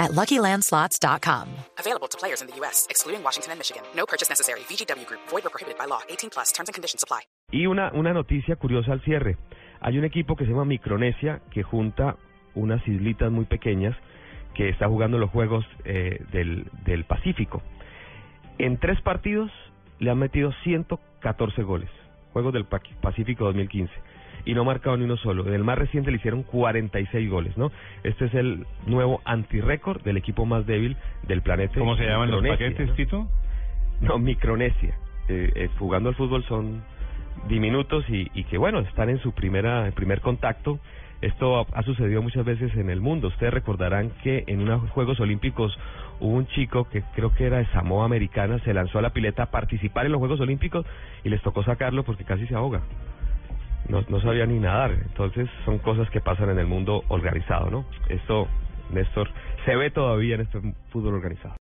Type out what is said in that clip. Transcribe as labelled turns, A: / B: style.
A: at LuckyLandSlots.com.
B: Available to players in the U.S., excluding Washington and Michigan. No purchase necessary. VGW Group. Void or prohibited by law. 18 plus. Terms and conditions apply.
C: Y una, una noticia curiosa al cierre. Hay un equipo que se llama Micronesia que junta unas islitas muy pequeñas que está jugando los Juegos eh, del, del Pacífico. En tres partidos le han metido 114 goles. Juegos del Pa- Pacífico 2015. Y no ha marcado ni uno solo. En el más reciente le hicieron 46 goles, ¿no? Este es el nuevo antirécord del equipo más débil del planeta.
D: ¿Cómo se llaman los paquetes,
C: ¿no?
D: Tito?
C: No, Micronesia. Eh, eh, jugando al fútbol son diminutos y, y que, bueno, están en su primera primer contacto. Esto ha sucedido muchas veces en el mundo. Ustedes recordarán que en unos Juegos Olímpicos hubo un chico que creo que era de Samoa Americana, se lanzó a la pileta a participar en los Juegos Olímpicos y les tocó sacarlo porque casi se ahoga. No, no sabía ni nadar. Entonces son cosas que pasan en el mundo organizado, ¿no? Esto, Néstor, se ve todavía en este fútbol organizado.